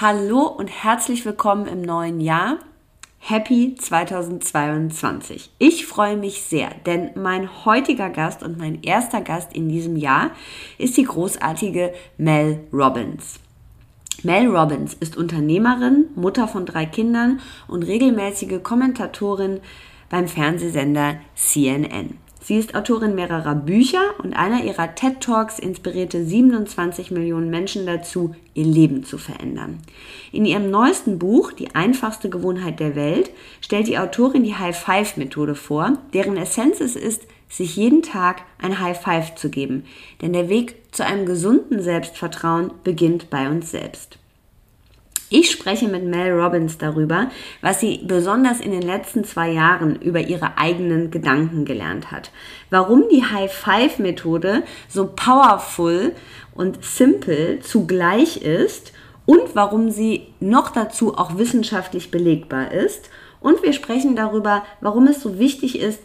Hallo und herzlich willkommen im neuen Jahr. Happy 2022. Ich freue mich sehr, denn mein heutiger Gast und mein erster Gast in diesem Jahr ist die großartige Mel Robbins. Mel Robbins ist Unternehmerin, Mutter von drei Kindern und regelmäßige Kommentatorin beim Fernsehsender CNN. Sie ist Autorin mehrerer Bücher und einer ihrer TED Talks inspirierte 27 Millionen Menschen dazu, ihr Leben zu verändern. In ihrem neuesten Buch, Die einfachste Gewohnheit der Welt, stellt die Autorin die High-Five-Methode vor, deren Essenz es ist, sich jeden Tag ein High-Five zu geben. Denn der Weg zu einem gesunden Selbstvertrauen beginnt bei uns selbst. Ich spreche mit Mel Robbins darüber, was sie besonders in den letzten zwei Jahren über ihre eigenen Gedanken gelernt hat. Warum die High-Five-Methode so powerful und simple zugleich ist und warum sie noch dazu auch wissenschaftlich belegbar ist. Und wir sprechen darüber, warum es so wichtig ist,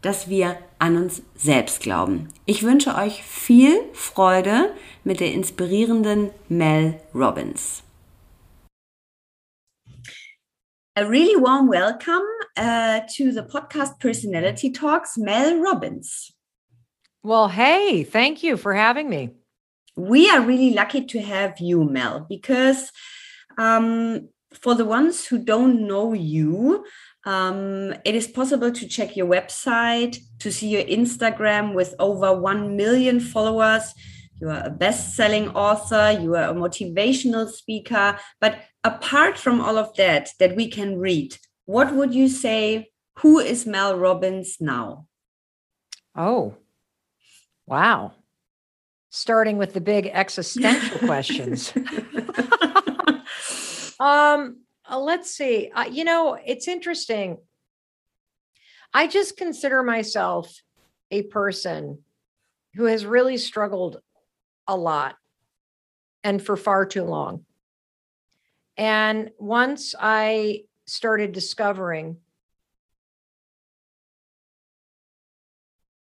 dass wir an uns selbst glauben. Ich wünsche euch viel Freude mit der inspirierenden Mel Robbins. A really warm welcome uh, to the podcast Personality Talks, Mel Robbins. Well, hey, thank you for having me. We are really lucky to have you, Mel, because um, for the ones who don't know you, um, it is possible to check your website, to see your Instagram with over 1 million followers. You are a best selling author, you are a motivational speaker, but apart from all of that that we can read what would you say who is mel robbins now? Oh wow. Starting with the big existential questions. Um uh, let's see. Uh, you know it's interesting. I just consider myself a person who has really struggled a lot and for far too long and once I started discovering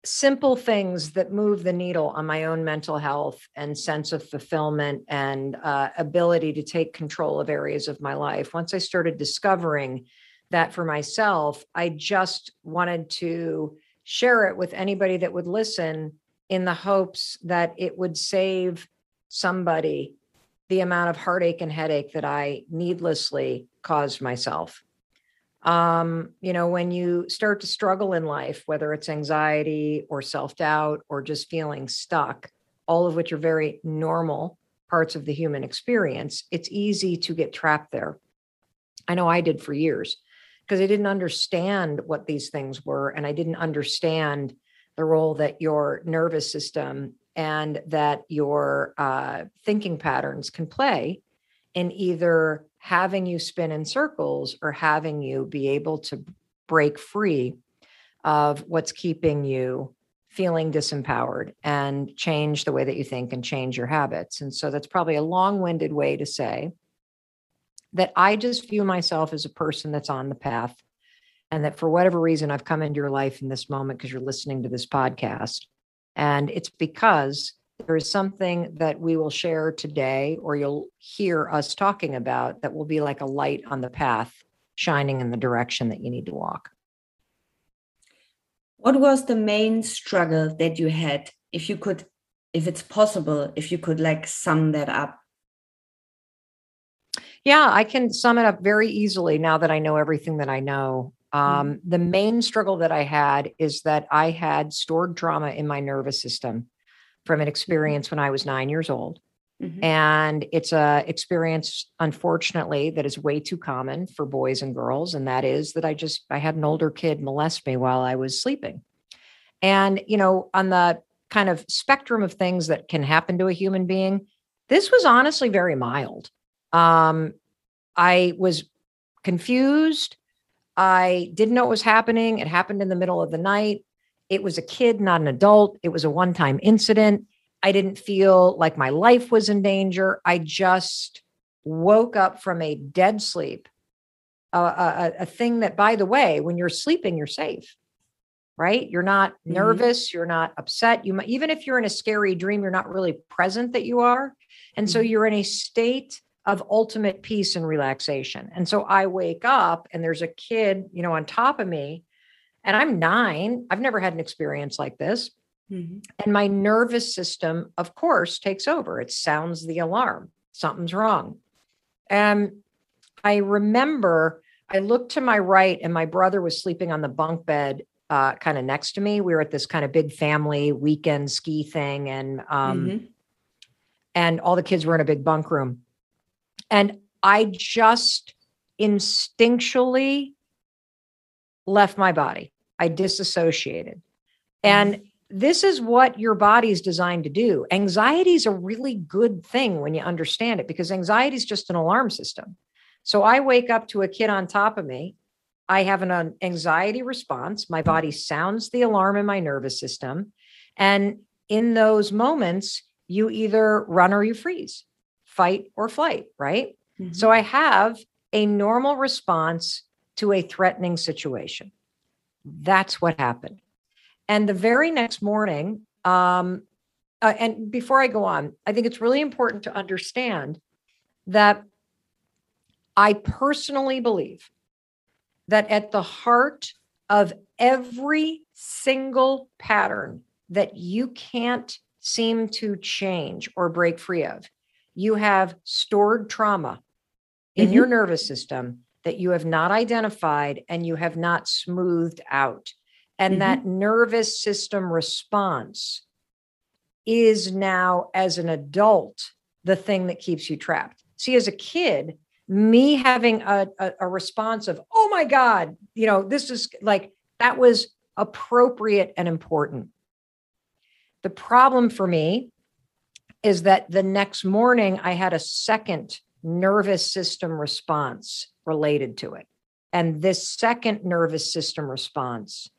simple things that move the needle on my own mental health and sense of fulfillment and uh, ability to take control of areas of my life. Once I started discovering that for myself, I just wanted to share it with anybody that would listen in the hopes that it would save somebody the amount of heartache and headache that I needlessly caused myself. Um, you know, when you start to struggle in life, whether it's anxiety or self doubt or just feeling stuck, all of which are very normal parts of the human experience, it's easy to get trapped there. I know I did for years because I didn't understand what these things were and I didn't understand the role that your nervous system and that your uh, thinking patterns can play in either having you spin in circles or having you be able to break free of what's keeping you feeling disempowered and change the way that you think and change your habits. And so that's probably a long winded way to say that I just view myself as a person that's on the path. And that for whatever reason, I've come into your life in this moment because you're listening to this podcast. And it's because there is something that we will share today, or you'll hear us talking about, that will be like a light on the path, shining in the direction that you need to walk. What was the main struggle that you had? If you could, if it's possible, if you could like sum that up. Yeah, I can sum it up very easily now that I know everything that I know. Um, mm The main struggle that I had is that I had stored trauma in my nervous system from an mm-hmm. experience when I was nine years old. Mm-hmm. And it's a experience, unfortunately, that is way too common for boys and girls. And that is that I just I had an older kid molest me while I was sleeping. And, you know, on the kind of spectrum of things that can happen to a human being, this was honestly very mild. Um, I was confused. I didn't know what was happening. It happened in the middle of the night. It was a kid, not an adult. It was a one time incident. I didn't feel like my life was in danger. I just woke up from a dead sleep, a, a, a thing that, by the way, when you're sleeping, you're safe right? You're not mm-hmm. nervous, you're not upset. You might, even if you're in a scary dream, you're not really present that you are. And mm-hmm. so you're in a state of ultimate peace and relaxation. And so I wake up and there's a kid, you know, on top of me and I'm 9. I've never had an experience like this. Mm-hmm. And my nervous system, of course, takes over. It sounds the alarm. Something's wrong. And I remember I looked to my right and my brother was sleeping on the bunk bed uh, kind of next to me. We were at this kind of big family weekend ski thing, and um, mm-hmm. and all the kids were in a big bunk room, and I just instinctually left my body. I disassociated, mm-hmm. and this is what your body is designed to do. Anxiety is a really good thing when you understand it because anxiety is just an alarm system. So I wake up to a kid on top of me I have an anxiety response. My body sounds the alarm in my nervous system. And in those moments, you either run or you freeze, fight or flight, right? Mm-hmm. So I have a normal response to a threatening situation. That's what happened. And the very next morning, um, uh, and before I go on, I think it's really important to understand that I personally believe that at the heart of every single pattern that you can't seem to change or break free of, you have stored trauma in mm-hmm. your nervous system that you have not identified and you have not smoothed out. And mm-hmm. that nervous system response is now, as an adult, the thing that keeps you trapped. See, as a kid, me having a, a, a response of, oh my God, you know, this is like, that was appropriate and important. The problem for me is that the next morning I had a second nervous system response related to it. And this second nervous system response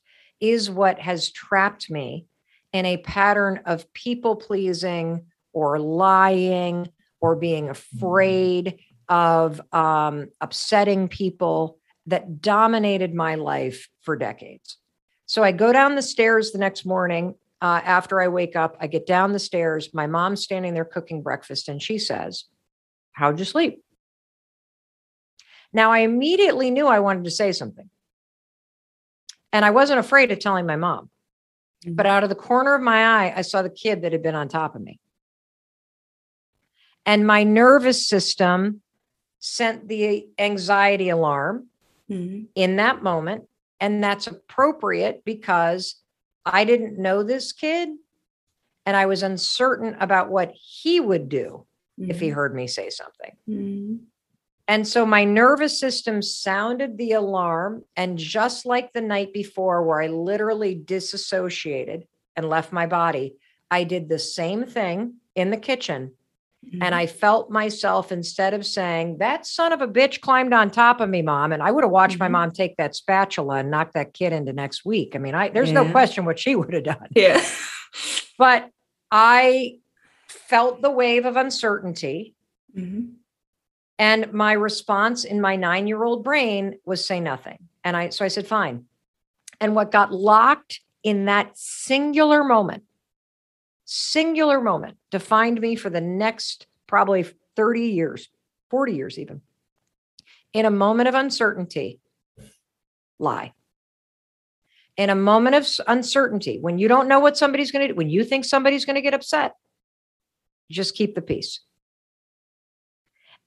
is what has trapped me in a pattern of people pleasing or lying or being afraid of um, upsetting people that dominated my life for decades. So I go down the stairs the next morning uh, after I wake up. I get down the stairs. My mom's standing there cooking breakfast, and she says, How'd you sleep? Now I immediately knew I wanted to say something. And I wasn't afraid of telling my mom. But mm-hmm. out of the corner of my eye, I saw the kid that had been on top of me. And my nervous system sent the anxiety alarm mm-hmm. in that moment. And that's appropriate because I didn't know this kid and I was uncertain about what he would do mm-hmm. if he mm-hmm. heard me say something. Mm-hmm. And so my nervous system sounded the alarm. And just like the night before, where I literally disassociated and left my body, I did the same thing in the kitchen Mm-hmm. And I felt myself instead of saying, that son of a bitch climbed on top of me, mom. And I would have watched mm-hmm. my mom take that spatula and knock that kid into next week. I mean, I there's yeah. no question what she would have done. Yeah. but I felt the wave of uncertainty. Mm-hmm. And my response in my nine year old brain was say nothing. And I, so I said, fine. And what got locked in that singular moment singular moment defined me for the next probably 30 years, 40 years even. In a moment of uncertainty, lie. In a moment of uncertainty, when you don't know what somebody's going to do, when you think somebody's going to get upset, just keep the peace.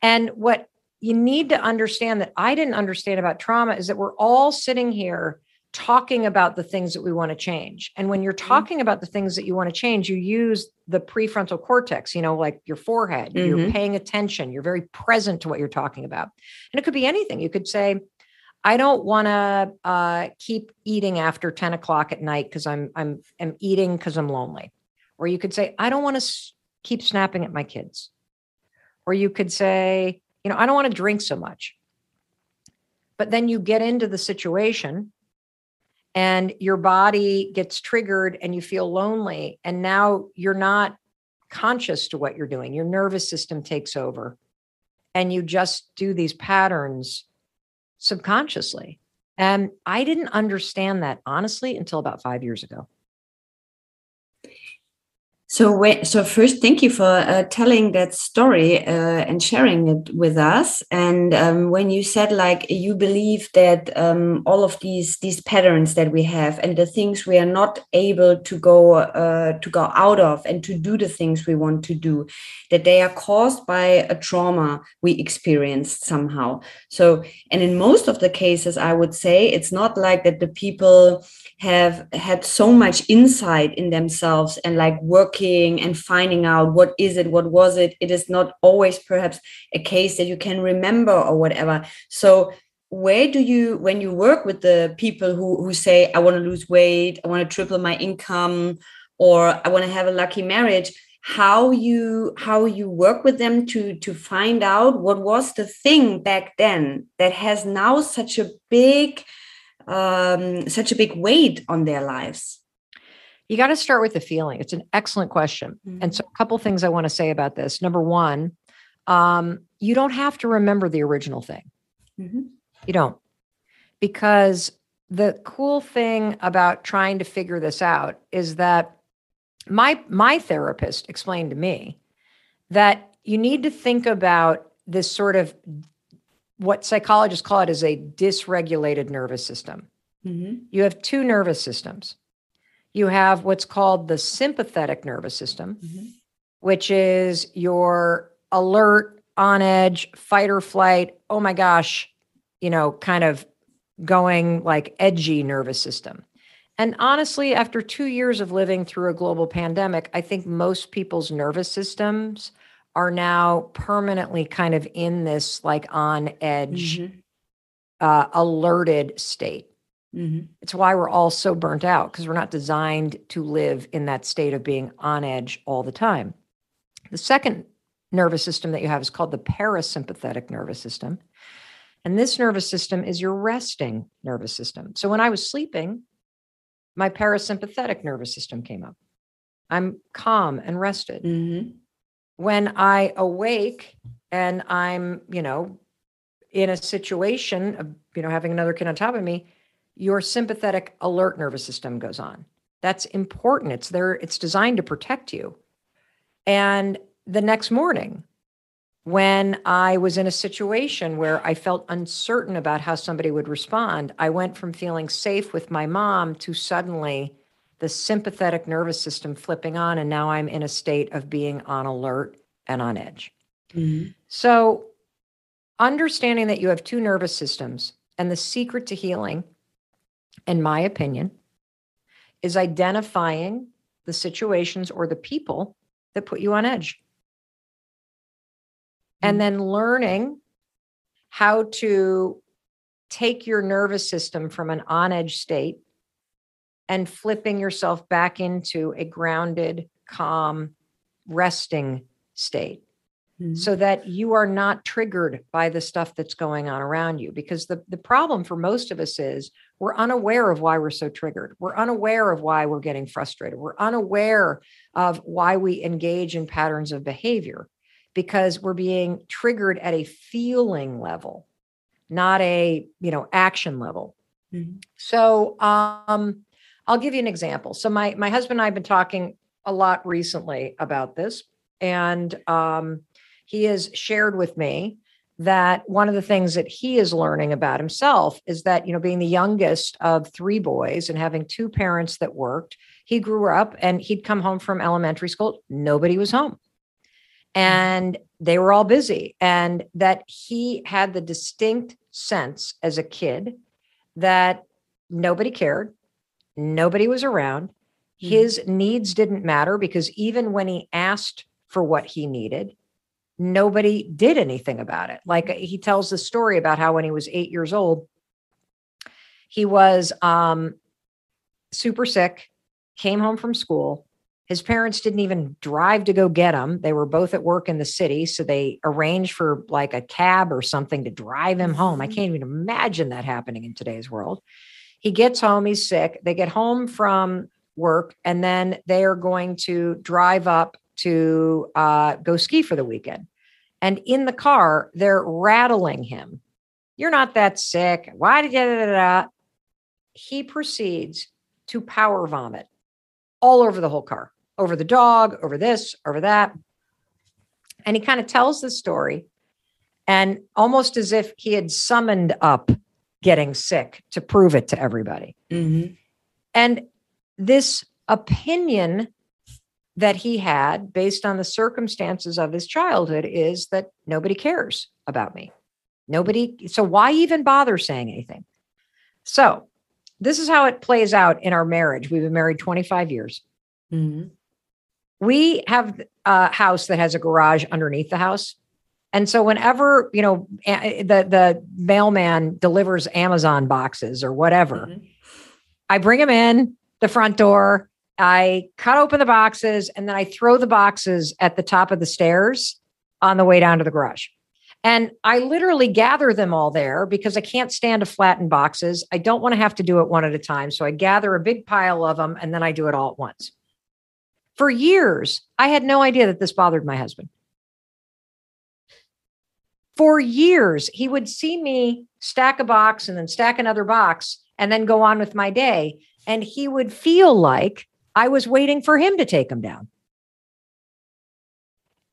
And what you need to understand that I didn't understand about trauma is that we're all sitting here talking about the things that we want to change. And when you're Mm-hmm. talking about the things that you want to change, you use the prefrontal cortex, you know, like your forehead. You're Mhm. paying attention. You're very present to what you're talking about. And it could be anything. You could say, I don't want to uh, keep eating after 10 o'clock at night because I'm I'm I'm eating because I'm lonely. Or you could say, I don't want to s- keep snapping at my kids. Or you could say, you know, I don't want to drink so much. But then you get into the situation and your body gets triggered and you feel lonely. And now you're not conscious to what you're doing. Your nervous system takes over and you just do these patterns subconsciously. And I didn't understand that honestly until about five years ago. So, so first, thank you for uh, telling that story uh, and sharing it with us. And um, when you said like you believe that um, all of these these patterns that we have and the things we are not able to go uh, to go out of and to do the things we want to do, that they are caused by a trauma we experienced somehow. So, and in most of the cases, I would say it's not like that the people have had so much insight in themselves and like working and finding out what is it what was it it is not always perhaps a case that you can remember or whatever so where do you when you work with the people who who say i want to lose weight i want to triple my income or i want to have a lucky marriage how you how you work with them to to find out what was the thing back then that has now such a big um, such a big weight on their lives? You got to start with the feeling. It's an excellent question. Mm-hmm. And so, a couple things I want to say about this. Number one, um, you don't have to remember the original thing. Mm-hmm. You don't. Because the cool thing about trying to figure this out is that my my therapist explained to me that you need to think about this sort of what psychologists call it as a dysregulated nervous system. Mm-hmm. You have two nervous systems. You have what's called the sympathetic nervous system, Mm-hmm. which is your alert, on edge, fight or flight. Oh my gosh, you know, kind of going like edgy nervous system. And honestly, after two years of living through a global pandemic, I think most people's nervous systems are now permanently kind of in this like on edge, Mm-hmm. uh, alerted state. Mm-hmm. It's why we're all so burnt out because we're not designed to live in that state of being on edge all the time. The second nervous system that you have is called the parasympathetic nervous system. And this nervous system is your resting nervous system. So when I was sleeping, my parasympathetic nervous system came up. I'm calm and rested. Mm-hmm. When I awake and I'm, you know, in a situation of, you know, having another kid on top of me, your sympathetic alert nervous system goes on. That's important. It's there, it's designed to protect you. And the next morning, when I was in a situation where I felt uncertain about how somebody would respond, I went from feeling safe with my mom to suddenly the sympathetic nervous system flipping on. And now I'm in a state of being on alert and on edge. Mm-hmm. So, understanding that you have two nervous systems and the secret to healing, in my opinion, is identifying the situations or the people that put you on edge. And mm. then learning how to take your nervous system from an on edge state and flipping yourself back into a grounded, calm, resting state Mm-hmm. so that you are not triggered by the stuff that's going on around you because the, the problem for most of us is we're unaware of why we're so triggered we're unaware of why we're getting frustrated we're unaware of why we engage in patterns of behavior because we're being triggered at a feeling level not a you know action level Mhm. so um i'll give you an example so my my husband and i've been talking a lot recently about this and um he has shared with me that one of the things that he is learning about himself is that you know being the youngest of three boys and having two parents that worked he grew up and he'd come home from elementary school nobody was home and they were all busy and that he had the distinct sense as a kid that nobody cared nobody was around Mhm. his needs didn't matter because even when he asked for what he needed nobody did anything about it like he tells the story about how when he was 8 years old he was um super sick came home from school his parents didn't even drive to go get him. They were both at work in the city. So they arranged for like a cab or something to drive him home. I Mhm. can't even imagine that happening in today's world. He gets home, he's sick. They get home from work, and then they are going to drive up to uh, go ski for the weekend. And in the car, they're rattling him. You're not that sick. Why did you? Da, da, da, da?" He proceeds to power vomit all over the whole car over the dog, over this, over that. And he kind of tells the story and almost as if he had summoned up getting sick to prove it to everybody. Mhm. And this opinion that he had based on the circumstances of his childhood is that nobody cares about me. Nobody, so why even bother saying anything? So, this is how it plays out in our marriage. We've been married 25 years. Mhm. we have a house that has a garage underneath the house and so whenever you know the the mailman delivers amazon boxes or whatever Mhm. i bring them in the front door i cut open the boxes and then i throw the boxes at the top of the stairs on the way down to the garage and i literally gather them all there because i can't stand to flatten boxes i don't want to have to do it one at a time so i gather a big pile of them and then i do it all at once for years, I had no idea that this bothered my husband. For years, he would see me stack a box and then stack another box and then go on with my day. And he would feel like I was waiting for him to take him down.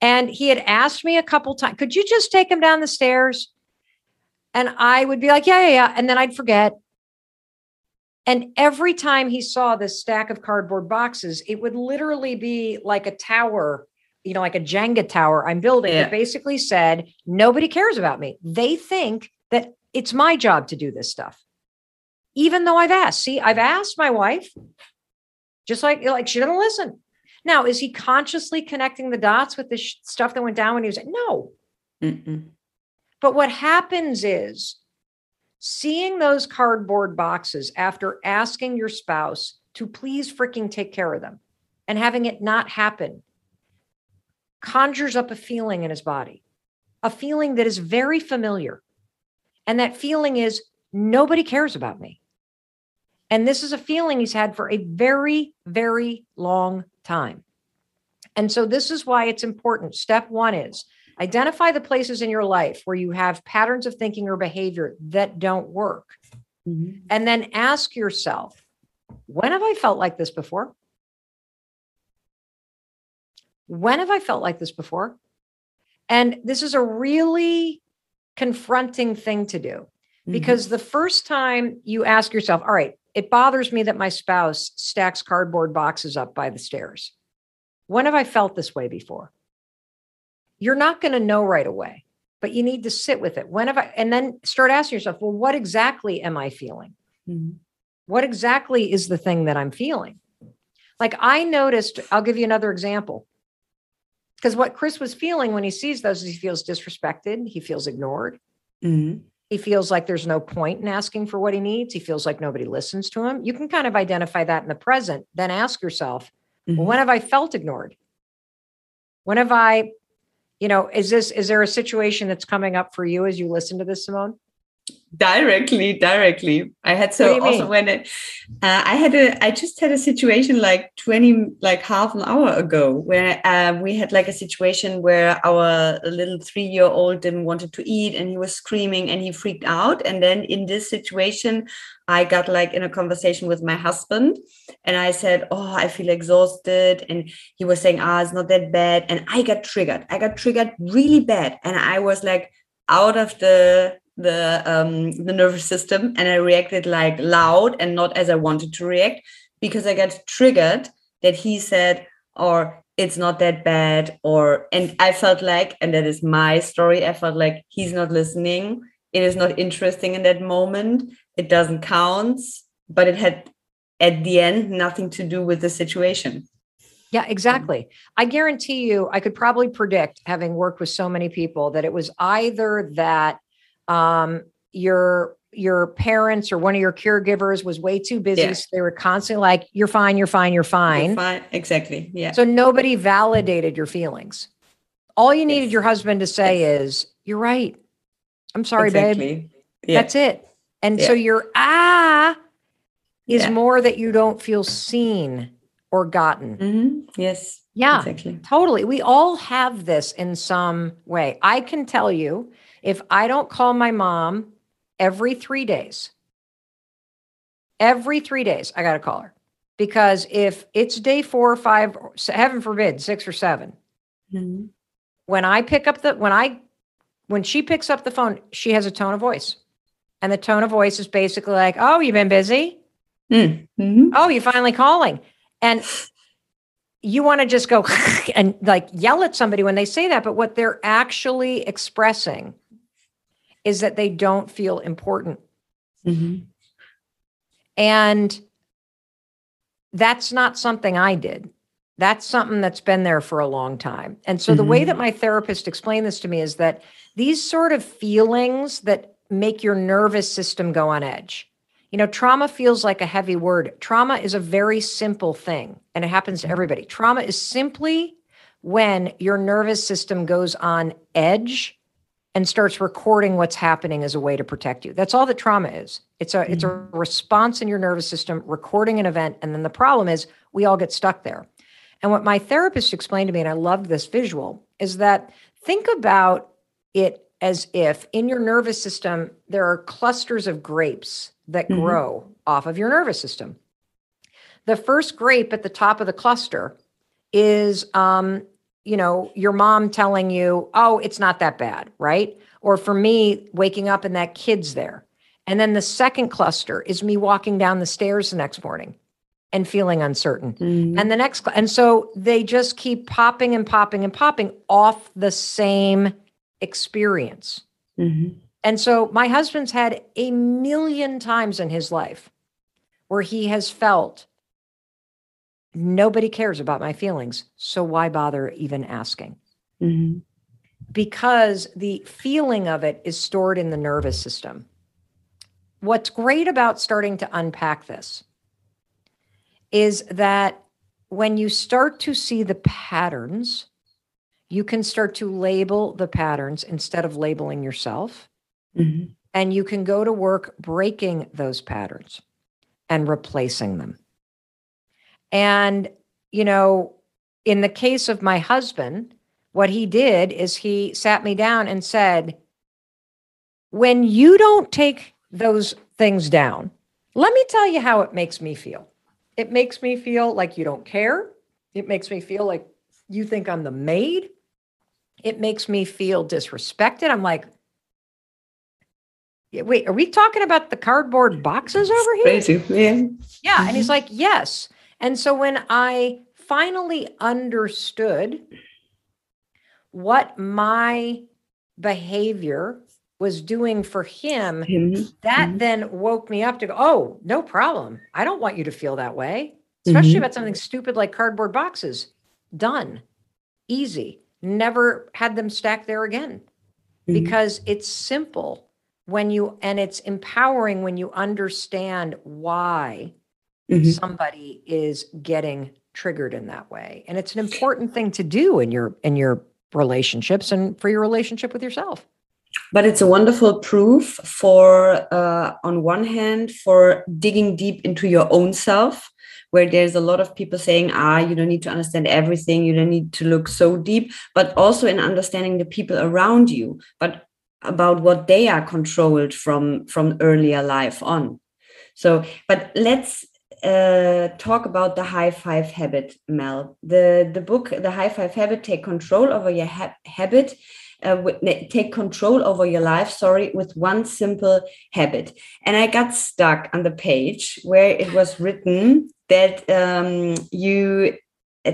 And he had asked me a couple times, could you just take him down the stairs? And I would be like, yeah, yeah, yeah. And then I'd forget. And every time he saw this stack of cardboard boxes, it would literally be like a tower, you know, like a Jenga tower I'm building Yeah. that basically said, nobody cares about me. They think that it's my job to do this stuff. Even though I've asked. See, I've asked my wife, just like, like she doesn't listen. Now, is he consciously connecting the dots with the sh- stuff that went down when he was no? Mm-mm. But what happens is seeing those cardboard boxes after asking your spouse to please freaking take care of them and having it not happen conjures up a feeling in his body, a feeling that is very familiar. And that feeling is nobody cares about me. And this is a feeling he's had for a very, very long time. And so, this is why it's important. Step one is identify the places in your life where you have patterns of thinking or behavior that don't work. Mhm. And then ask yourself, when have I felt like this before? When have I felt like this before? And this is a really confronting thing to do Mhm. because the first time you ask yourself, all right, it bothers me that my spouse stacks cardboard boxes up by the stairs. When have I felt this way before? You're not going to know right away, but you need to sit with it. When have I, and then start asking yourself, well, what exactly am I feeling? Mhm. What exactly is the thing that I'm feeling? Like I noticed, I'll give you another example. Because what Chris was feeling when he sees those is he feels disrespected, he feels ignored, Mhm. He feels like there's no point in asking for what he needs, he feels like nobody listens to him. You can kind of identify that in the present, then ask yourself, well, Mhm. when have I felt ignored? When have I, you know, is this, is there a situation that's coming up for you as you listen to this, Simone? Directly directly. I had so also mean? when it, uh, i had a i just had a situation like 20 like half an hour ago where uh, we had like a situation where our little three year old didn't wanted to eat and he was screaming and he freaked out. And then in this situation i got like in a conversation with my husband and i said oh i feel exhausted. And he was saying ah it's not that bad. And i got triggered. I got triggered really bad. And i was like out of the the um the nervous system and i reacted like loud and not as i wanted to react because i got triggered that he said or it's not that bad or and i felt like and that is my story i felt like he's not listening. It is not interesting in that moment. It doesn't count but it had at the end nothing to do with the situation. Yeah, exactly. I guarantee you, I could probably predict, having worked with so many people, that it was either that um, your your parents or one of your caregivers was way too busy, yeah. so they were constantly like, "You're fine, you're fine, you're fine." You're fine. Exactly. Yeah. So nobody validated your feelings. All you needed yes. your husband to say yes. is, "You're right. I'm sorry, exactly. babe." Yeah. That's it. And yeah. so your ah is more that you don't feel seen or gotten. Mm-hmm. Yes. Yeah, exactly. totally. We all have this in some way. I can tell you if I don't call my mom every three days, every three days, I got to call her. Because if it's day four or five, heaven forbid, six or 7 mm-hmm. when I pick up the, when I, when she picks up the phone, she has a tone of voice. And the tone of voice is basically like, oh, you've been busy? Mm-hmm. Oh, you're finally calling? And you want to just go and like yell at somebody when they say that, but what they're actually expressing is that they don't feel important. Mm-hmm. And that's not something I did. That's something that's been there for a long time. And so mm-hmm. the way mm-hmm. that my therapist explained this to me is that these sort of feelings that make your nervous system go on edge, you know, trauma feels like a heavy word. Trauma is a very simple thing, and it happens to everybody. Trauma is simply when your nervous system goes on edge and starts recording what's happening as a way to protect you. That's all that trauma is. It's a mm-hmm. it's a mm-hmm. response in your nervous system recording an event and then the problem is we all get stuck there. And what my therapist explained to me and I loved this visual is that think about it as if in your nervous system there are clusters of grapes that mm-hmm. grow off of your nervous system. The first grape at the top of the cluster is, um, you know, your mom telling you, oh, it's not that bad, right? Or for me, waking up and that kid's there. And then the second cluster is me walking down the stairs the next morning and feeling uncertain. Mm-hmm. And the next, and so they just keep popping and popping and popping off the same experience. Mm-hmm. And so my husband's had a million times in his life where he has felt nobody cares about my feelings. So why bother even asking? Mm-hmm. Because the feeling of it is stored in the nervous system. What's great about starting to unpack this is that when you start to see the patterns, you can start to label the patterns instead of labeling yourself. Mm-hmm. And you can go to work breaking those patterns and replacing them. And, you know, in the case of my husband, what he did is he sat me down and said, When you don't take those things down, let me tell you how it makes me feel. It makes me feel like you don't care. It makes me feel like you think I'm the maid. It makes me feel disrespected. I'm like, wait, are we talking about the cardboard boxes over here? Crazy. Yeah. Yeah. And he's mm-hmm. like, yes. And so when I finally understood what my behavior was doing for him, mm-hmm. that mm-hmm. then woke me up to go, oh, no problem. I don't want you to feel that way, especially mm-hmm. about something stupid like cardboard boxes. Done. Easy. Never had them stacked there again mm-hmm. because it's simple when you and it's empowering when you understand why mm-hmm. somebody is getting triggered in that way. And it's an important thing to do in your in your relationships and for your relationship with yourself. But it's a wonderful proof for uh, on one hand for digging deep into your own self where there's a lot of people saying ah you don't need to understand everything. You don't need to look so deep. But also in understanding the people around you but about what they are controlled from from earlier life on. So but let's uh, talk about the high five habit mel the the book the high five habit take control over your ha habit uh, take control over your life sorry with one simple habit and i got stuck on the page where it was written that um, you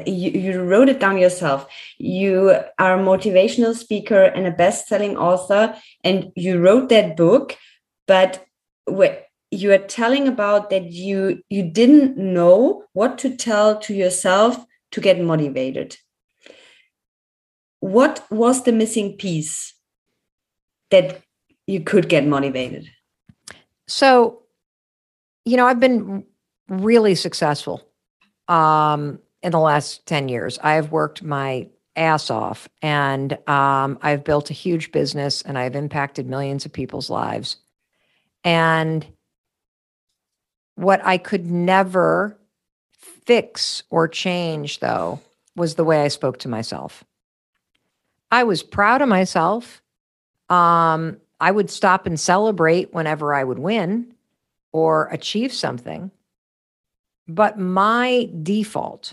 you, you wrote it down yourself. You are a motivational speaker and a best-selling author, and you wrote that book, but you are telling about that you you didn't know what to tell to yourself to get motivated. What was the missing piece that you could get motivated? So, you know, I've been really successful um, in the last 10 years. I've worked my ass off and um, I've built a huge business and I've impacted millions of people's lives. And what I could never fix or change, though, was the way I spoke to myself. I was proud of myself. Um, I would stop and celebrate whenever I would win or achieve something. But my default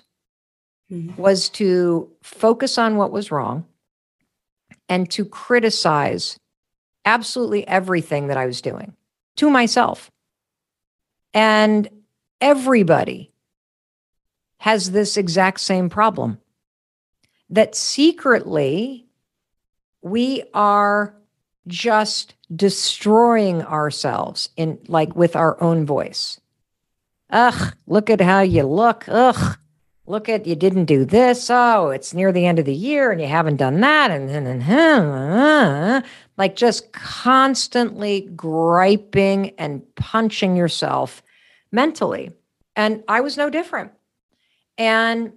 mm-hmm. was to focus on what was wrong and to criticize absolutely everything that I was doing to myself. And everybody has this exact same problem that secretly we are just destroying ourselves in like with our own voice. Ugh, look at how you look. Ugh, look at you didn't do this. Oh, it's near the end of the year and you haven't done that. And then, like just constantly griping and punching yourself mentally. And I was no different. And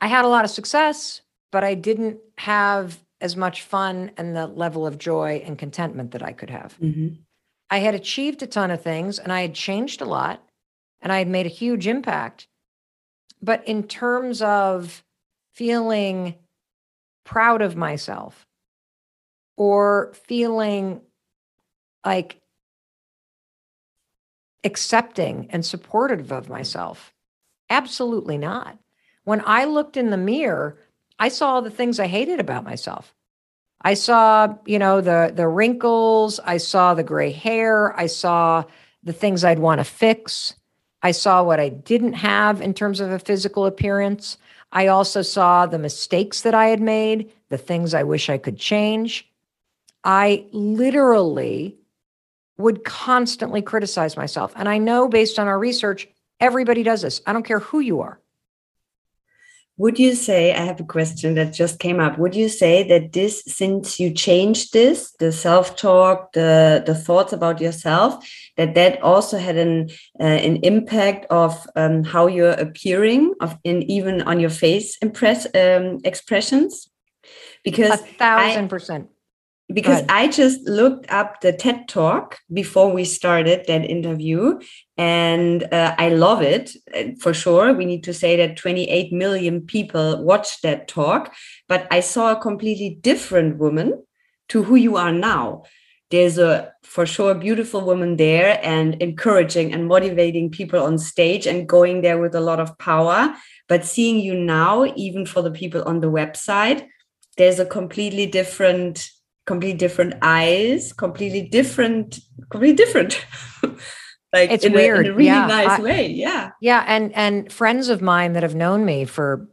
I had a lot of success, but I didn't have as much fun and the level of joy and contentment that I could have. Mm-hmm. I had achieved a ton of things and I had changed a lot and I had made a huge impact. But in terms of feeling proud of myself or feeling like accepting and supportive of myself? Absolutely not. When I looked in the mirror, I saw the things I hated about myself. I saw, you know, the the wrinkles, I saw the gray hair, I saw the things I'd want to fix. I saw what I didn't have in terms of a physical appearance. I also saw the mistakes that I had made, the things I wish I could change. I literally would constantly criticize myself. And I know based on our research, everybody does this. I don't care who you are. Would you say, I have a question that just came up. Would you say that this, since you changed this, the self talk, the, the thoughts about yourself, that that also had an, uh, an impact of um, how you're appearing, of in even on your face impress, um, expressions? Because a thousand I, because I just looked up the TED talk before we started that interview, and uh, I love it uh, for sure. We need to say that 28 million people watched that talk, but I saw a completely different woman to who you are now. There's a for sure beautiful woman there and encouraging and motivating people on stage and going there with a lot of power. But seeing you now, even for the people on the website, there's a completely different completely different eyes, completely different, completely different. like it's in weird. A, in a really yeah. nice I, way. Yeah. Yeah. And and friends of mine that have known me for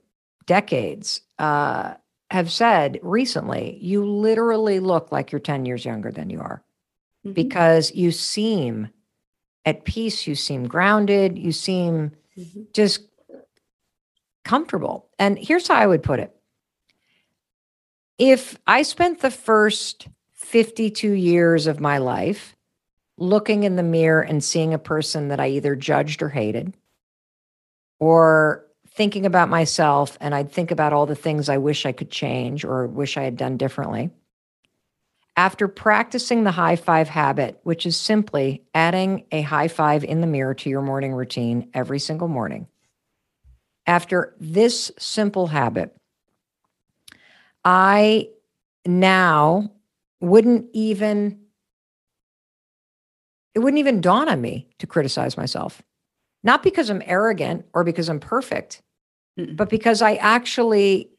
decades uh, have said recently, you literally look like you're 10 years younger than you are. Mm-hmm. Because you seem at peace, you seem grounded, you seem mm-hmm. just comfortable. And here's how I would put it if I spent the first 52 years of my life looking in the mirror and seeing a person that I either judged or hated, or thinking about myself and I'd think about all the things I wish I could change or wish I had done differently. After practicing the high five habit, which is simply adding a high five in the mirror to your morning routine every single morning, after this simple habit, I now wouldn't even it wouldn't even dawn on me to criticize myself. Not because I'm arrogant or because I'm perfect, mm but because I actually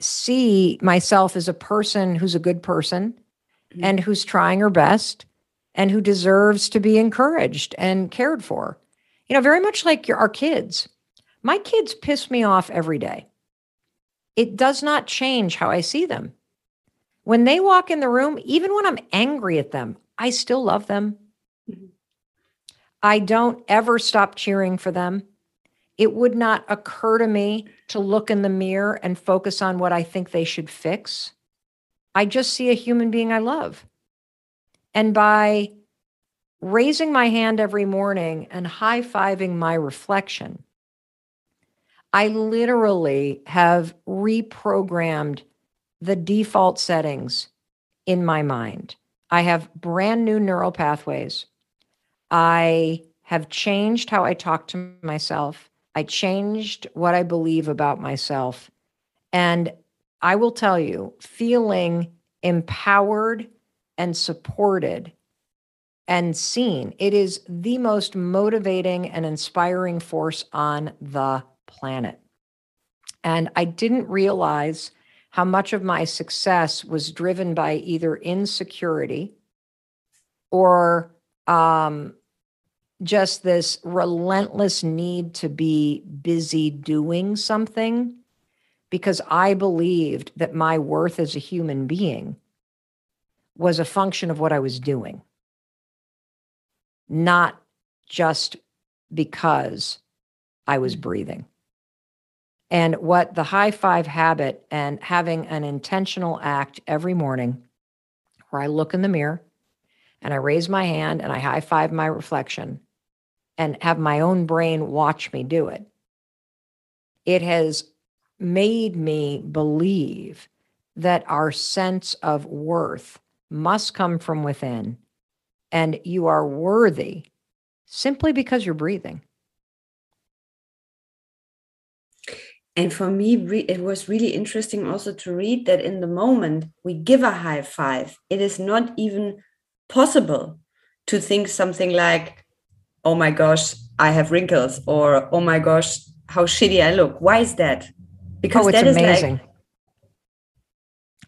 see myself as a person who's a good person mm and who's trying her best and who deserves to be encouraged and cared for. You know, very much like your, our kids. My kids piss me off every day. It does not change how I see them. When they walk in the room, even when I'm angry at them, I still love them. Mm-hmm. I don't ever stop cheering for them. It would not occur to me to look in the mirror and focus on what I think they should fix. I just see a human being I love. And by raising my hand every morning and high fiving my reflection, I literally have reprogrammed the default settings in my mind. I have brand new neural pathways. I have changed how I talk to myself. I changed what I believe about myself. And I will tell you, feeling empowered and supported and seen, it is the most motivating and inspiring force on the planet. And I didn't realize how much of my success was driven by either insecurity or um, just this relentless need to be busy doing something because I believed that my worth as a human being was a function of what I was doing, not just because I was breathing. And what the high five habit and having an intentional act every morning where I look in the mirror and I raise my hand and I high five my reflection and have my own brain watch me do it. It has made me believe that our sense of worth must come from within and you are worthy simply because you're breathing. And for me, it was really interesting also to read that in the moment we give a high five, it is not even possible to think something like, oh my gosh, I have wrinkles, or oh my gosh, how shitty I look. Why is that? Because oh, it's that amazing. Like,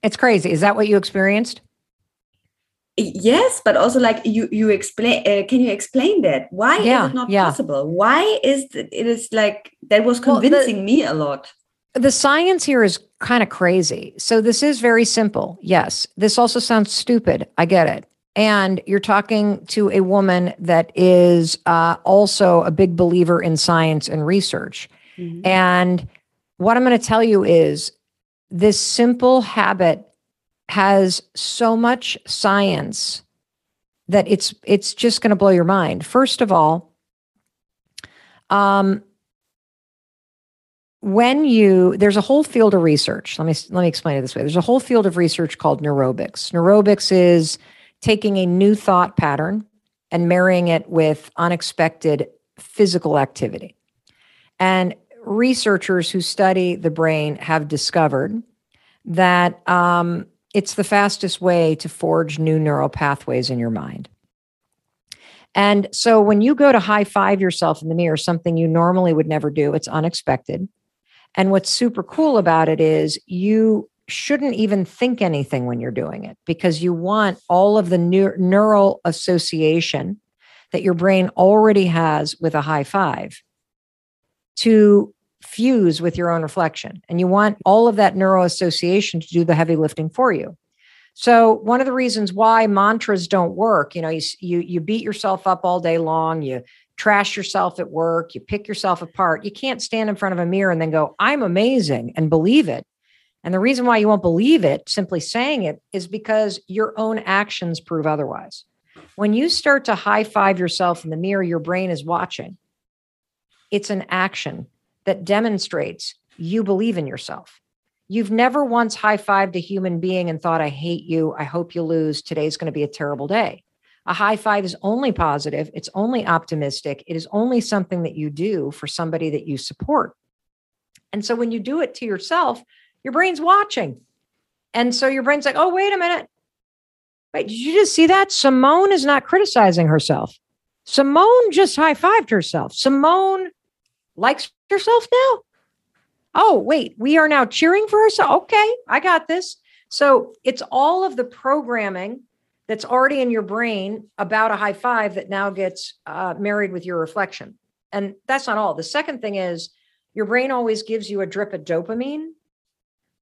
it's crazy. Is that what you experienced? Yes, but also like you you explain. Uh, can you explain that? Why yeah, is it not yeah. possible? Why is it, it is like that was convincing well, the, me a lot. The science here is kind of crazy. So this is very simple. Yes, this also sounds stupid. I get it and you're talking to a woman that is uh, also a big believer in science and research. Mm-hmm. And what I'm going to tell you is this simple habit has so much science that it's it's just going to blow your mind. First of all, um, when you there's a whole field of research. Let me let me explain it this way. There's a whole field of research called neurobics. Neurobics is taking a new thought pattern and marrying it with unexpected physical activity. And researchers who study the brain have discovered that um, it's the fastest way to forge new neural pathways in your mind. And so when you go to high five yourself in the mirror, something you normally would never do, it's unexpected. And what's super cool about it is you shouldn't even think anything when you're doing it because you want all of the neur- neural association that your brain already has with a high five to fuse with your own reflection. And you want all of that neural association to do the heavy lifting for you. So one of the reasons why mantras don't work, you know, you, you, you beat yourself up all day long, you trash yourself at work, you pick yourself apart. You can't stand in front of a mirror and then go, I'm amazing and believe it. And the reason why you won't believe it, simply saying it, is because your own actions prove otherwise. When you start to high five yourself in the mirror, your brain is watching. It's an action that demonstrates you believe in yourself. You've never once high fived a human being and thought, I hate you. I hope you lose. Today's going to be a terrible day. A high five is only positive, it's only optimistic, it is only something that you do for somebody that you support. And so when you do it to yourself, your brain's watching. And so your brain's like, oh, wait a minute. Wait, did you just see that? Simone is not criticizing herself. Simone just high fived herself. Simone likes herself now. Oh, wait, we are now cheering for herself. Okay, I got this. So it's all of the programming that's already in your brain about a high five that now gets uh, married with your reflection. And that's not all. The second thing is your brain always gives you a drip of dopamine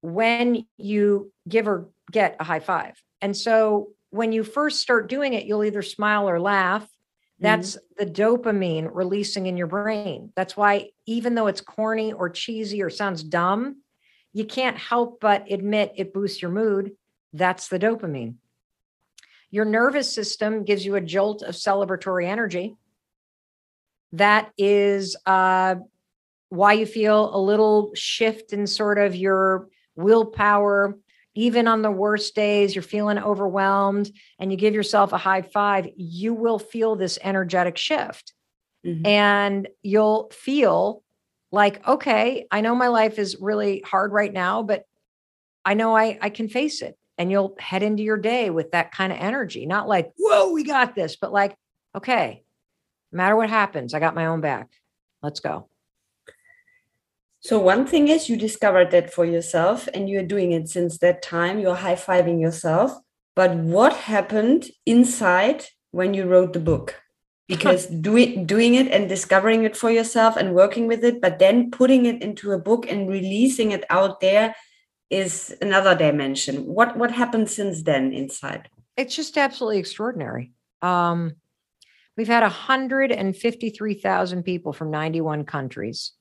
when you give or get a high five. And so when you first start doing it, you'll either smile or laugh. Mm-hmm. That's mm-hmm. the dopamine releasing in your brain. That's why, even though it's corny or cheesy or sounds dumb, you can't help but admit it boosts your mood. That's the dopamine. Your nervous system gives you a jolt of celebratory energy. That is uh, why you feel a little shift in sort of your willpower. Even on the worst days, you're feeling overwhelmed and you give yourself a high five, you will feel this energetic shift. Mm-hmm. And you'll feel like, okay, I know my life is really hard right now, but I know I, I can face it. And you'll head into your day with that kind of energy, not like, whoa, we got this, but like, okay, no matter what happens, I got my own back. Let's go. So one thing is you discovered that for yourself and you're doing it since that time, you're high-fiving yourself. But what happened inside when you wrote the book? Because doing doing it and discovering it for yourself and working with it, but then putting it into a book and releasing it out there is another dimension. What what happened since then inside? It's just absolutely extraordinary. Um, we've had 153,000 people from 91 countries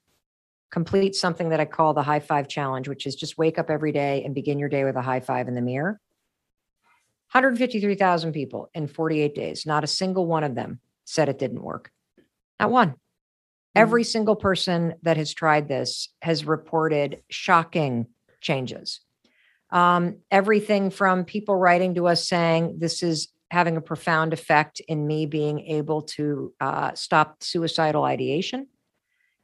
complete something that I call the high five challenge, which is just wake up every day and begin your day with a high five in the mirror. 153,000 people in 48 days. Not a single one of them said it didn't work. Not one. Mm-hmm. Every single person that has tried this has reported shocking changes. Um, everything from people writing to us saying, This is having a profound effect in me being able to uh, stop suicidal ideation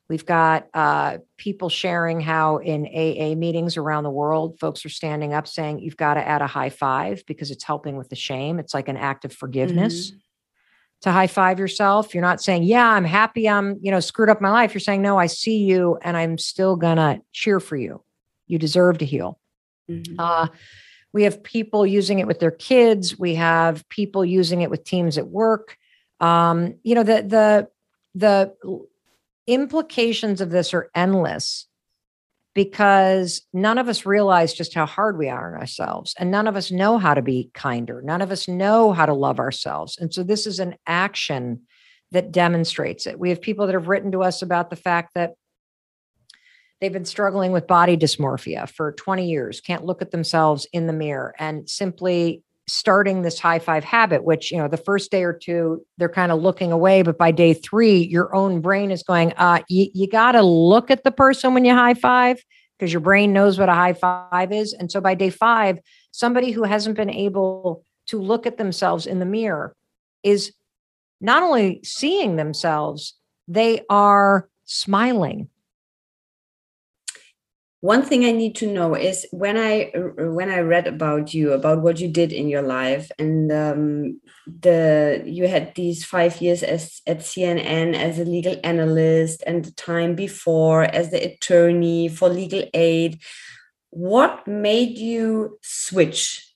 We've got uh, people sharing how in AA meetings around the world, folks are standing up saying, You've got to add a high five because it's helping with the shame. It's like an act of forgiveness. Mm-hmm. To high five yourself, you're not saying, Yeah, I'm happy I'm, you know, screwed up my life. You're saying, No, I see you and I'm still gonna cheer for you. You deserve to heal. Mm-hmm. Uh, we have people using it with their kids. We have people using it with teams at work. Um, you know, the the the implications of this are endless because none of us realize just how hard we are on ourselves and none of us know how to be kinder. None of us know how to love ourselves. And so this is an action that demonstrates it. We have people that have written to us about the fact that they've been struggling with body dysmorphia for 20 years can't look at themselves in the mirror and simply starting this high five habit, which, you know, the first day or two, they're kind of looking away. But by day three, your own brain is going, uh, you, you got to look at the person when you high five because your brain knows what a high five is. And so by day five, somebody who hasn't been able to look at themselves in the mirror is not only seeing themselves, they are smiling one thing i need to know is when i when i read about you about what you did in your life and um, the you had these five years as at cnn as a legal analyst and the time before as the attorney for legal aid what made you switch?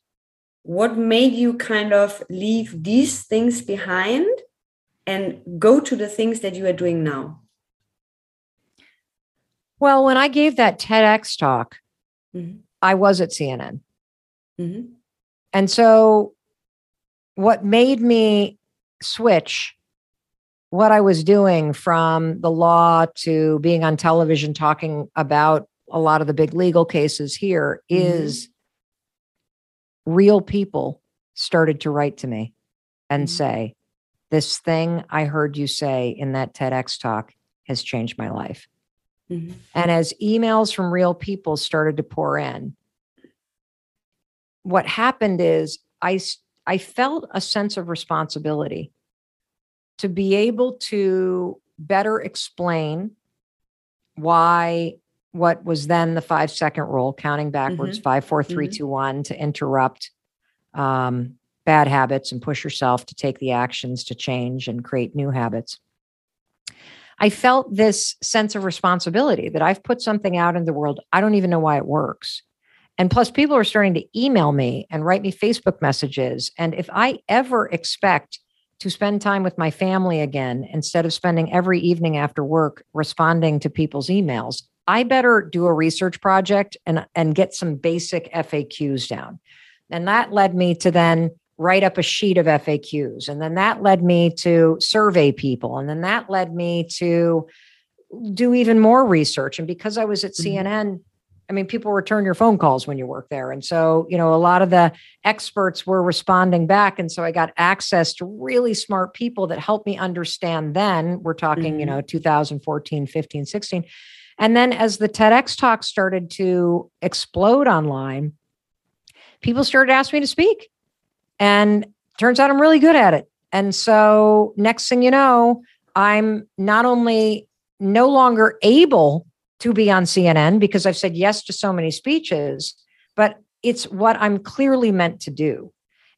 What made you kind of leave these things behind and go to the things that you are doing now well, when I gave that TEDx talk, mm-hmm. I was at CNN. Mm-hmm. And so, what made me switch what I was doing from the law to being on television talking about a lot of the big legal cases here mm-hmm. is real people started to write to me and mm-hmm. say, This thing I heard you say in that TEDx talk has changed my life. Mm-hmm. And as emails from real people started to pour in, what happened is I, I felt a sense of responsibility to be able to better explain why what was then the five second rule, counting backwards, mm-hmm. five, four, three, mm-hmm. two, one, to interrupt um, bad habits and push yourself to take the actions to change and create new habits. I felt this sense of responsibility that I've put something out in the world. I don't even know why it works. And plus, people are starting to email me and write me Facebook messages. And if I ever expect to spend time with my family again instead of spending every evening after work responding to people's emails, I better do a research project and, and get some basic FAQs down. And that led me to then write up a sheet of FAQs. And then that led me to survey people. And then that led me to do even more research. And because I was at mm-hmm. CNN, I mean, people return your phone calls when you work there. And so, you know, a lot of the experts were responding back. And so I got access to really smart people that helped me understand then. We're talking, mm-hmm. you know, 2014, 15, 16. And then as the TEDx talk started to explode online, people started asking me to speak. And turns out I'm really good at it. And so next thing you know, I'm not only no longer able to be on CNN because I've said yes to so many speeches, but it's what I'm clearly meant to do.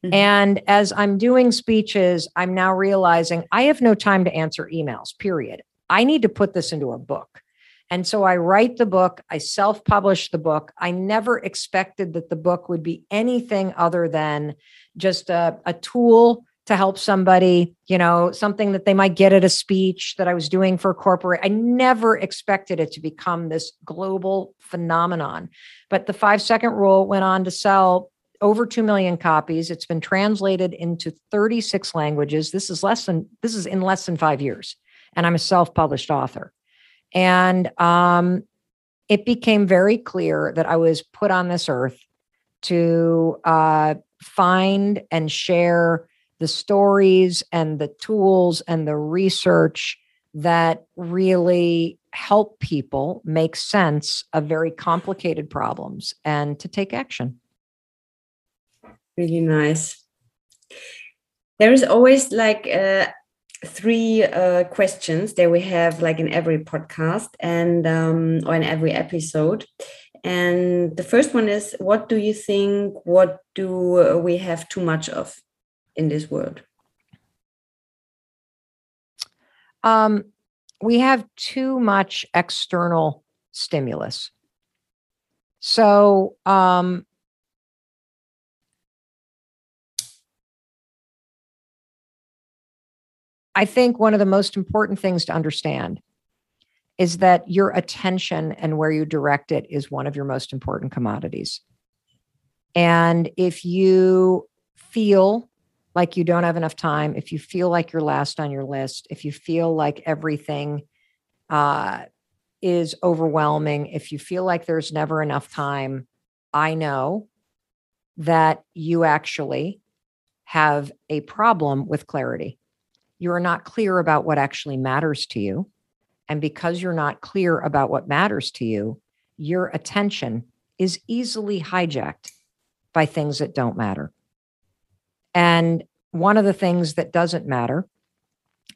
Mm-hmm. And as I'm doing speeches, I'm now realizing I have no time to answer emails, period. I need to put this into a book. And so I write the book, I self publish the book. I never expected that the book would be anything other than just a, a tool to help somebody, you know, something that they might get at a speech that I was doing for a corporate. I never expected it to become this global phenomenon. But the five second rule went on to sell over 2 million copies. It's been translated into 36 languages. This is less than this is in less than 5 years. And I'm a self-published author. And um, it became very clear that I was put on this earth to uh, find and share the stories and the tools and the research that really help people make sense of very complicated problems and to take action. Really nice. There is always like uh, three uh, questions that we have like in every podcast and um, or in every episode. And the first one is what do you think what do we have too much of in this world? Um, we have too much external stimulus. So um, I think one of the most important things to understand is that your attention and where you direct it is one of your most important commodities. And if you feel like you don't have enough time, if you feel like you're last on your list, if you feel like everything uh, is overwhelming, if you feel like there's never enough time, I know that you actually have a problem with clarity you're not clear about what actually matters to you. And because you're not clear about what matters to you, your attention is easily hijacked by things that don't matter. And one of the things that doesn't matter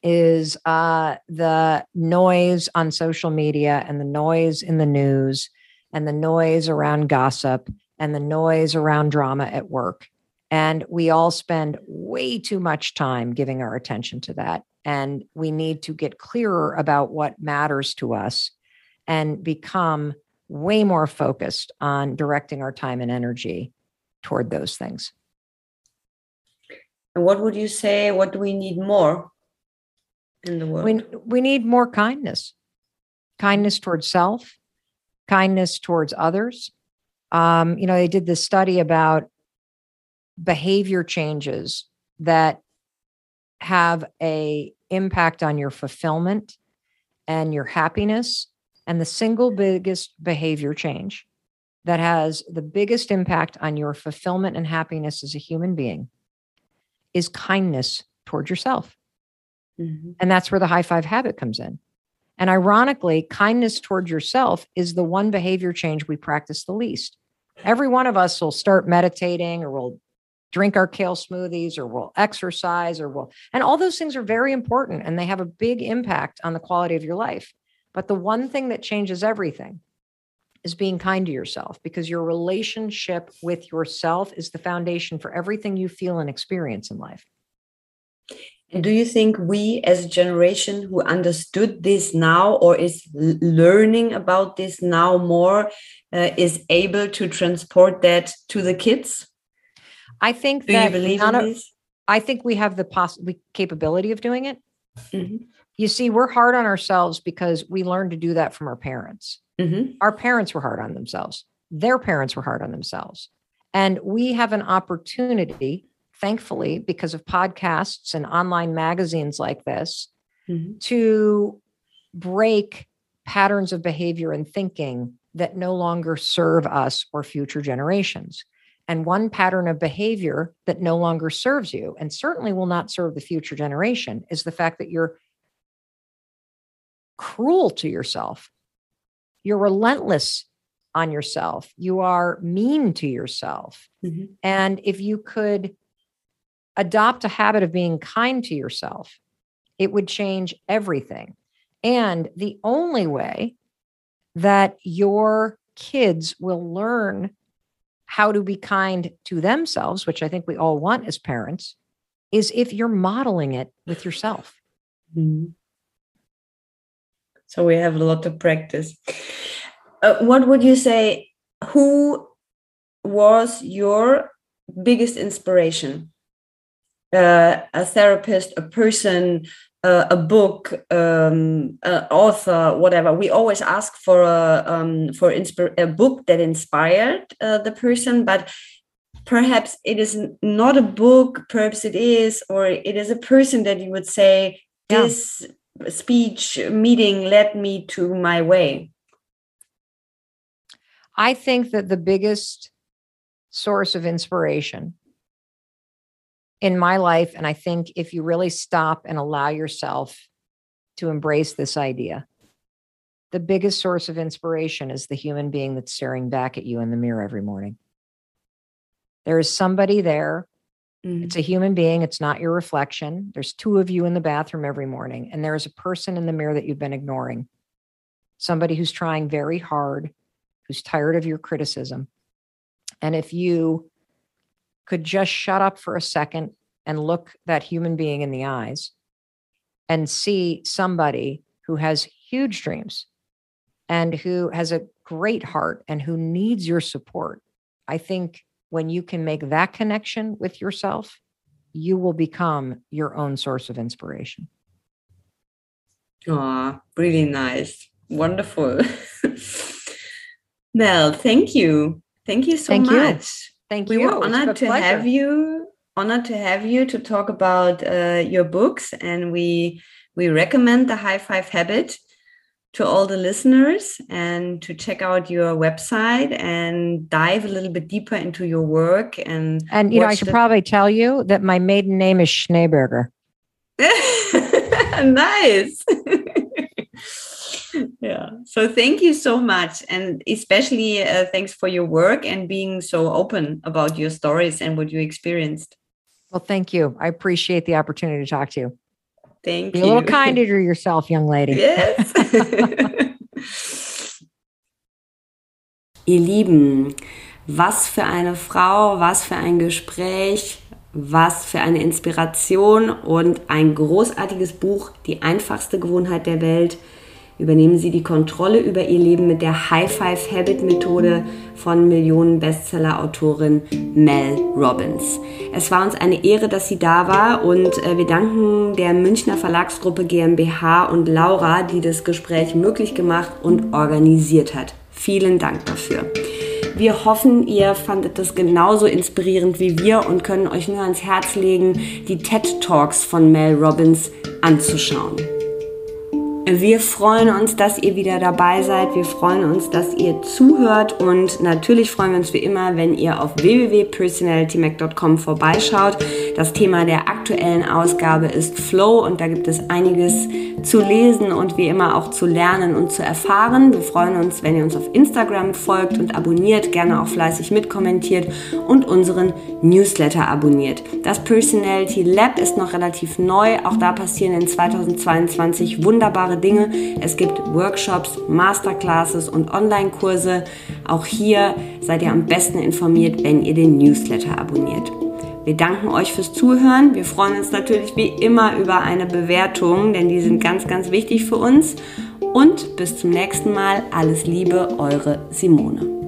is uh, the noise on social media and the noise in the news and the noise around gossip and the noise around drama at work. And we all spend way too much time giving our attention to that. And we need to get clearer about what matters to us and become way more focused on directing our time and energy toward those things. And what would you say? What do we need more in the world? We, we need more kindness kindness towards self, kindness towards others. Um, you know, they did this study about behavior changes that have a impact on your fulfillment and your happiness and the single biggest behavior change that has the biggest impact on your fulfillment and happiness as a human being is kindness toward yourself. Mm-hmm. And that's where the high five habit comes in. And ironically, kindness toward yourself is the one behavior change we practice the least. Every one of us will start meditating or will drink our kale smoothies or we'll exercise or we'll, and all those things are very important and they have a big impact on the quality of your life. But the one thing that changes everything is being kind to yourself because your relationship with yourself is the foundation for everything you feel and experience in life. And do you think we, as a generation who understood this now or is learning about this now more, uh, is able to transport that to the kids? I think Do that none of, I think we have the poss- we capability of doing it. Mm-hmm. You see, we're hard on ourselves because we learned to do that from our parents. Mm-hmm. Our parents were hard on themselves. Their parents were hard on themselves. And we have an opportunity, thankfully, because of podcasts and online magazines like this, mm-hmm. to break patterns of behavior and thinking that no longer serve us or future generations. And one pattern of behavior that no longer serves you and certainly will not serve the future generation is the fact that you're cruel to yourself. You're relentless on yourself. You are mean to yourself. Mm-hmm. And if you could adopt a habit of being kind to yourself, it would change everything. And the only way that your kids will learn how to be kind to themselves, which I think we all want as parents, is if you're modeling it with yourself. Mm-hmm. So we have a lot of practice. Uh, what would you say? Who was your biggest inspiration? Uh, a therapist, a person, uh, a book, um, an author, whatever. We always ask for a um, for a book that inspired uh, the person, but perhaps it is not a book. Perhaps it is, or it is a person that you would say yeah. this speech meeting led me to my way. I think that the biggest source of inspiration in my life. And I think if you really stop and allow yourself to embrace this idea, the biggest source of inspiration is the human being that's staring back at you in the mirror every morning. There is somebody there. Mm-hmm. It's a human being. It's not your reflection. There's two of you in the bathroom every morning, and there is a person in the mirror that you've been ignoring. Somebody who's trying very hard, who's tired of your criticism. And if you could just shut up for a second and look that human being in the eyes and see somebody who has huge dreams and who has a great heart and who needs your support, I think when you can make that connection with yourself, you will become your own source of inspiration. Ah, really nice. Wonderful. Mel, thank you. Thank you so thank much. You. Thank you. We were honored to pleasure. have you. Honored to have you to talk about uh, your books, and we we recommend the High Five Habit to all the listeners and to check out your website and dive a little bit deeper into your work and and you know I should the... probably tell you that my maiden name is Schneeberger. nice. yeah. So thank you so much and especially uh, thanks for your work and being so open about your stories and what you experienced. Well thank you. I appreciate the opportunity to talk to you. Thank Be you a little kinder to yourself young lady. Yes. Ihr lieben was für eine frau was für ein gespräch was für eine Inspiration und ein großartiges Buch, die einfachste Gewohnheit der Welt übernehmen Sie die Kontrolle über Ihr Leben mit der High Five Habit Methode von Millionen-Bestseller-Autorin Mel Robbins. Es war uns eine Ehre, dass sie da war und äh, wir danken der Münchner Verlagsgruppe GmbH und Laura, die das Gespräch möglich gemacht und organisiert hat. Vielen Dank dafür. Wir hoffen, ihr fandet das genauso inspirierend wie wir und können euch nur ans Herz legen, die TED Talks von Mel Robbins anzuschauen. Wir freuen uns, dass ihr wieder dabei seid. Wir freuen uns, dass ihr zuhört und natürlich freuen wir uns wie immer, wenn ihr auf www.personalitymac.com vorbeischaut. Das Thema der aktuellen Ausgabe ist Flow und da gibt es einiges zu lesen und wie immer auch zu lernen und zu erfahren. Wir freuen uns, wenn ihr uns auf Instagram folgt und abonniert, gerne auch fleißig mitkommentiert und unseren Newsletter abonniert. Das Personality Lab ist noch relativ neu. Auch da passieren in 2022 wunderbare Dinge. Es gibt Workshops, Masterclasses und Online-Kurse. Auch hier seid ihr am besten informiert, wenn ihr den Newsletter abonniert. Wir danken euch fürs Zuhören. Wir freuen uns natürlich wie immer über eine Bewertung, denn die sind ganz, ganz wichtig für uns. Und bis zum nächsten Mal. Alles Liebe, eure Simone.